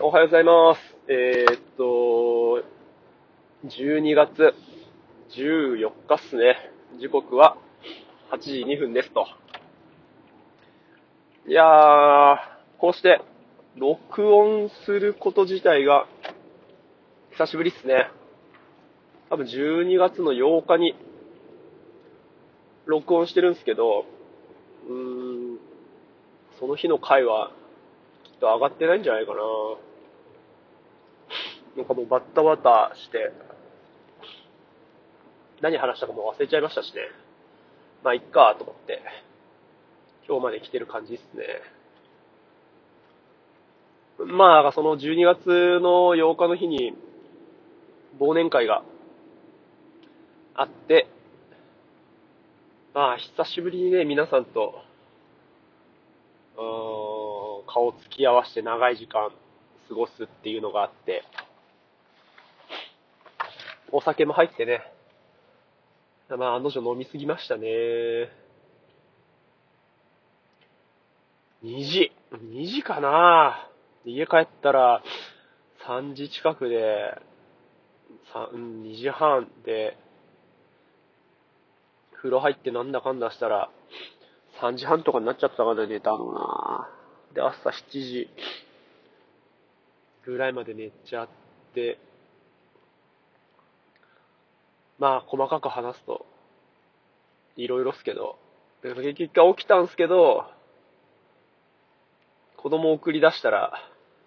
おはようございます。えー、っと、12月14日っすね。時刻は8時2分ですと。いやー、こうして録音すること自体が久しぶりっすね。多分12月の8日に録音してるんですけど、うーん、その日の回はきっと上がってないんじゃないかな。なんかもうバッタバタして、何話したかもう忘れちゃいましたしね。まあ、いっかと思って、今日まで来てる感じっすね。まあ、その12月の8日の日に、忘年会があって、まあ、久しぶりにね、皆さんと、うーん、顔つき合わせて長い時間過ごすっていうのがあって、お酒も入ってね、まあ、あの女飲みすぎましたね。2時、2時かな家帰ったら3時近くで、2時半で、風呂入ってなんだかんだしたら、3時半とかになっちゃったかな、寝たのな。で、朝7時ぐらいまで寝ちゃって、まあ、細かく話すと、いろいろっすけど、で結局起きたんすけど、子供送り出したら、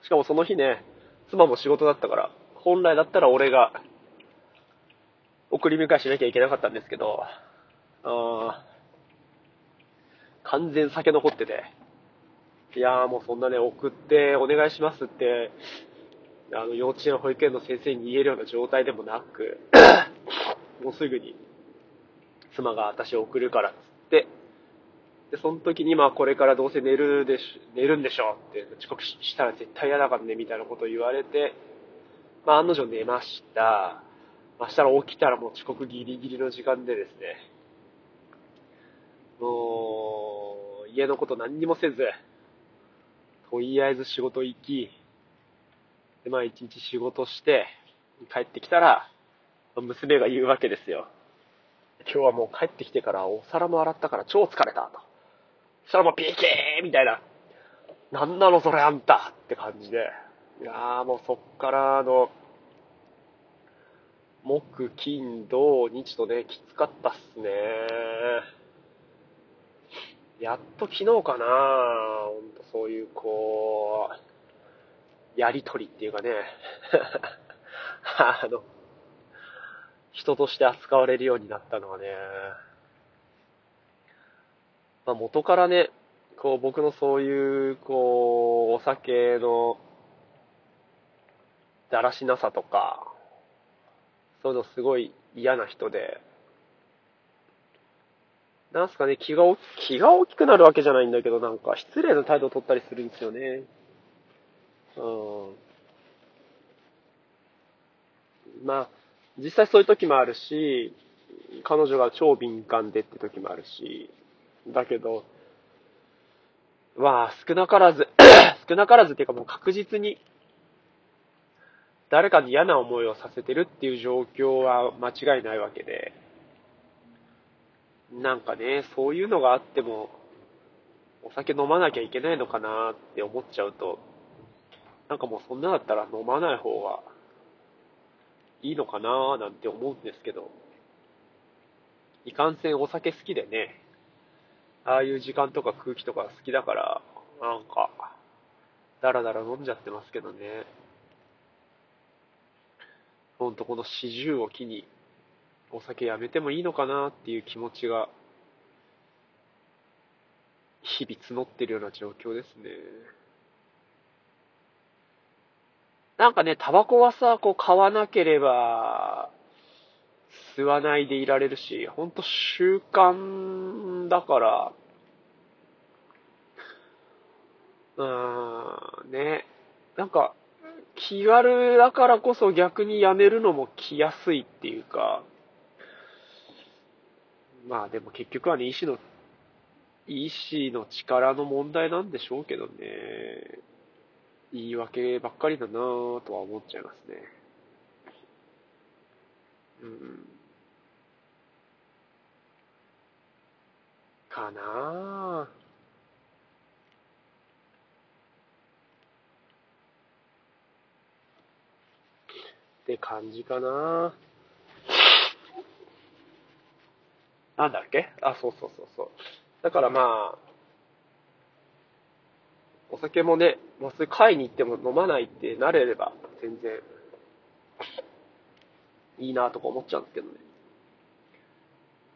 しかもその日ね、妻も仕事だったから、本来だったら俺が送り迎えしなきゃいけなかったんですけど、あー完全酒残ってて、いやーもうそんなね、送ってお願いしますって、あの、幼稚園、保育園の先生に言えるような状態でもなく、もうすぐに、妻が私を送るからっつって、で、その時にまあこれからどうせ寝るでし、寝るんでしょって、遅刻ししたら絶対嫌だからね、みたいなことを言われて、まあ案の定寝ました。まあしたら起きたらもう遅刻ギリギリの時間でですね、もう、家のこと何にもせず、とりあえず仕事行き、で、まあ一日仕事して、帰ってきたら、娘が言うわけですよ。今日はもう帰ってきてからお皿も洗ったから超疲れたと。そしたらもうピーキーみたいな。なんなのそれあんたって感じで。いやーもうそっからあの、木、金、土、日とね、きつかったっすね。やっと昨日かなほんとそういうこう、やりとりっていうかね、あの、人として扱われるようになったのはね、まあ元からね、こう僕のそういう、こう、お酒のだらしなさとか、そういうのすごい嫌な人で、なんすかね、気が大き、気が大きくなるわけじゃないんだけど、なんか失礼な態度を取ったりするんですよね。うん。まあ、実際そういう時もあるし、彼女が超敏感でって時もあるし、だけど、まあ、少なからず、少なからずっていうかもう確実に、誰かに嫌な思いをさせてるっていう状況は間違いないわけで、なんかね、そういうのがあっても、お酒飲まなきゃいけないのかなって思っちゃうと、なんかもうそんなだったら飲まない方がいいのかななんて思うんですけど、いかんせんお酒好きでね、ああいう時間とか空気とか好きだから、なんか、だらだら飲んじゃってますけどね。ほんとこの四十を機に、お酒やめてもいいのかなっていう気持ちが、日々募ってるような状況ですね。なんかね、タバコはさ、こう買わなければ、吸わないでいられるし、ほんと習慣だから、うーん、ね。なんか、気軽だからこそ逆にやめるのも来やすいっていうか、まあでも結局はね、意志の、意志の力の問題なんでしょうけどね。言い訳ばっかりだなぁとは思っちゃいますね。うん。かなぁ。って感じかななんだっけ？あ、そうそうそうそう。だからまあ、お酒もね、もうそういう会に行っても飲まないってなれれば、全然、いいなとか思っちゃうんですけどね。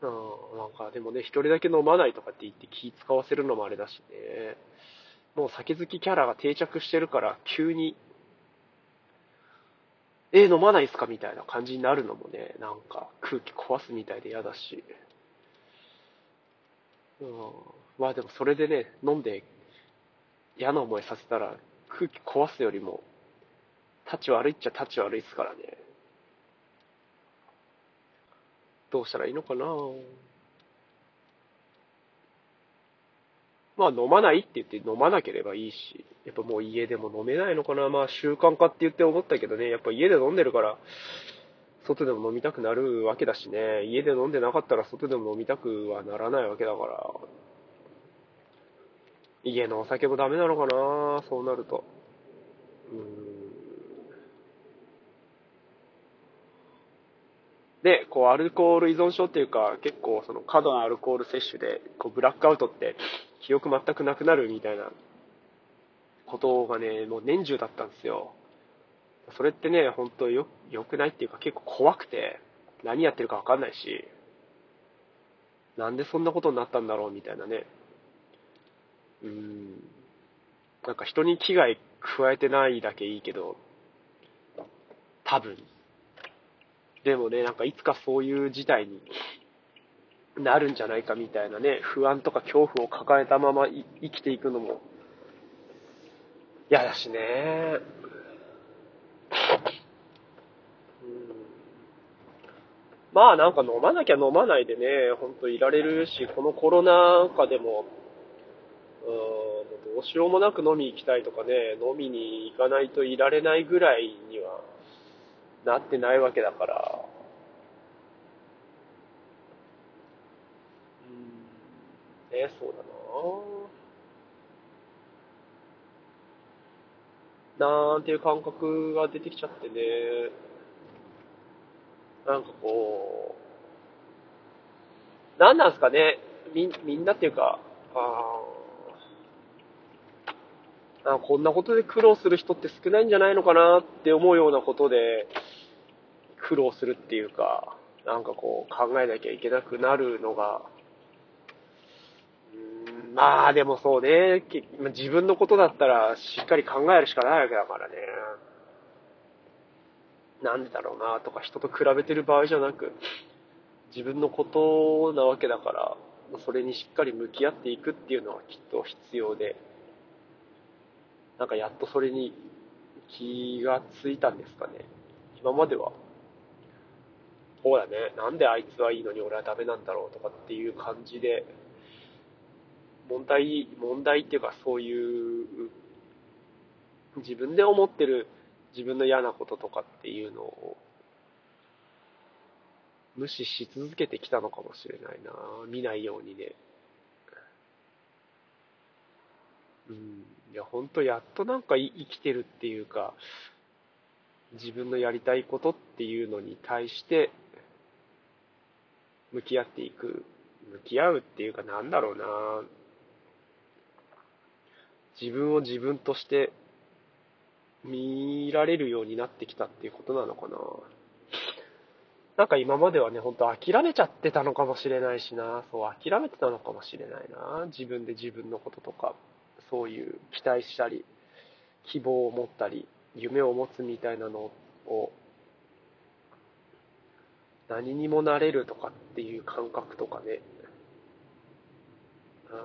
うん、なんかでもね、一人だけ飲まないとかって言って気使わせるのもあれだしね。もう酒好きキャラが定着してるから、急に、え飲まないっすかみたいな感じになるのもね、なんか空気壊すみたいで嫌だし。うん、まあでもそれでね、飲んで嫌な思いさせたら空気壊すよりも、立ち悪いっちゃ立ち悪いっすからね。どうしたらいいのかな？まあ飲まないって言って飲まなければいいし、やっぱもう家でも飲めないのかな。まあ習慣化って言って思ったけどね、やっぱ家で飲んでるから、外でも飲みたくなるわけだしね、家で飲んでなかったら外でも飲みたくはならないわけだから、家のお酒もダメなのかな？そうなると。うん。で、こう、アルコール依存症っていうか、結構、その、過度なアルコール摂取で、こう、ブラックアウトって、記憶全くなくなるみたいな、ことがね、もう年中だったんですよ。それってね、本当よ、良くないっていうか、結構怖くて、何やってるかわかんないし、なんでそんなことになったんだろうみたいなね。うん。なんか人に危害加えてないだけいいけど、多分。でもね、なんかいつかそういう事態になるんじゃないかみたいなね、不安とか恐怖を抱えたまま生きていくのも嫌だしね。まあなんか飲まなきゃ飲まないでね、ほんといられるし、このコロナ禍でもう、どうしようもなく飲み行きたいとかね、飲みに行かないといられないぐらいにはなってないわけだから、うん、ね、そうだな。なんていう感覚が出てきちゃってね、なんかこう、なんなんすかね、み、みんなっていうか、あああこんなことで苦労する人って少ないんじゃないのかなって思うようなことで苦労するっていうか、なんかこう考えなきゃいけなくなるのが、うんまあでもそうね、自分のことだったらしっかり考えるしかないわけだからね。なんでだろうなとか人と比べてる場合じゃなく、自分のことなわけだから、それにしっかり向き合っていくっていうのはきっと必要で、なんかやっとそれに気がついたんですかね。今までは、そうだね、なんであいつはいいのに俺はダメなんだろうとかっていう感じで、問題、問題っていうかそういう、自分で思ってる自分の嫌なこととかっていうのを、無視し続けてきたのかもしれないな見ないようにね。うん。いや、ほんとやっとなんか生きてるっていうか、自分のやりたいことっていうのに対して、向き合っていく。向き合うっていうかなんだろうな自分を自分として見られるようになってきたっていうことなのかななんか今まではね、ほんと諦めちゃってたのかもしれないしな、そう、諦めてたのかもしれないな、自分で自分のこととか。そういう期待したり、希望を持ったり、夢を持つみたいなのを、何にもなれるとかっていう感覚とかね、うん、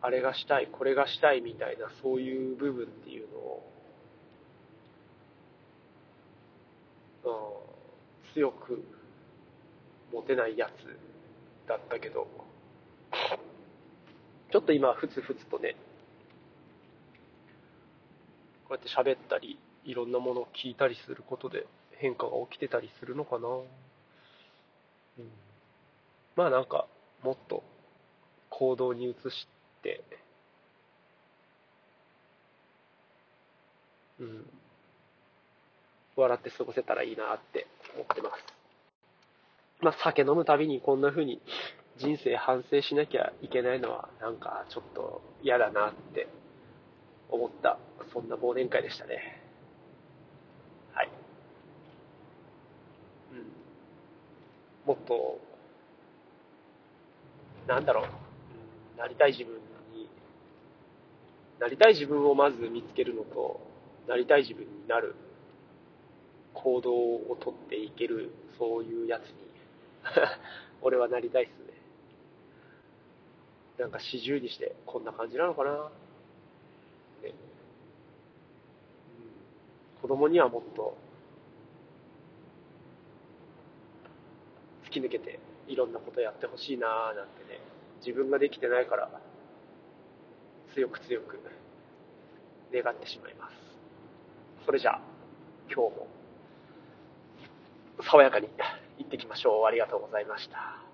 あれがしたい、これがしたいみたいな、そういう部分っていうのを、うん、強く持てないやつだったけど、ちょっと今、ふつふつとね、こうやって喋ったり、いろんなものを聞いたりすることで変化が起きてたりするのかな。うん、まあなんか、もっと行動に移して、うん、笑って過ごせたらいいなって思ってます。まあ酒飲むたびにこんな風に人生反省しなきゃいけないのはなんかちょっと嫌だなって思ったそんな忘年会でしたね。はい。うん。もっとなんだろう。なりたい自分になりたい自分をまず見つけるのとなりたい自分になる行動をとっていけるそういうやつに 俺はなりたいっす。なんか四十にしてこんな感じなのかな、ね。うん、子供にはもっと突き抜けていろんなことやってほしいなーなんてね。自分ができてないから強く強く願ってしまいます。それじゃあ今日も爽やかに行ってきましょう。ありがとうございました。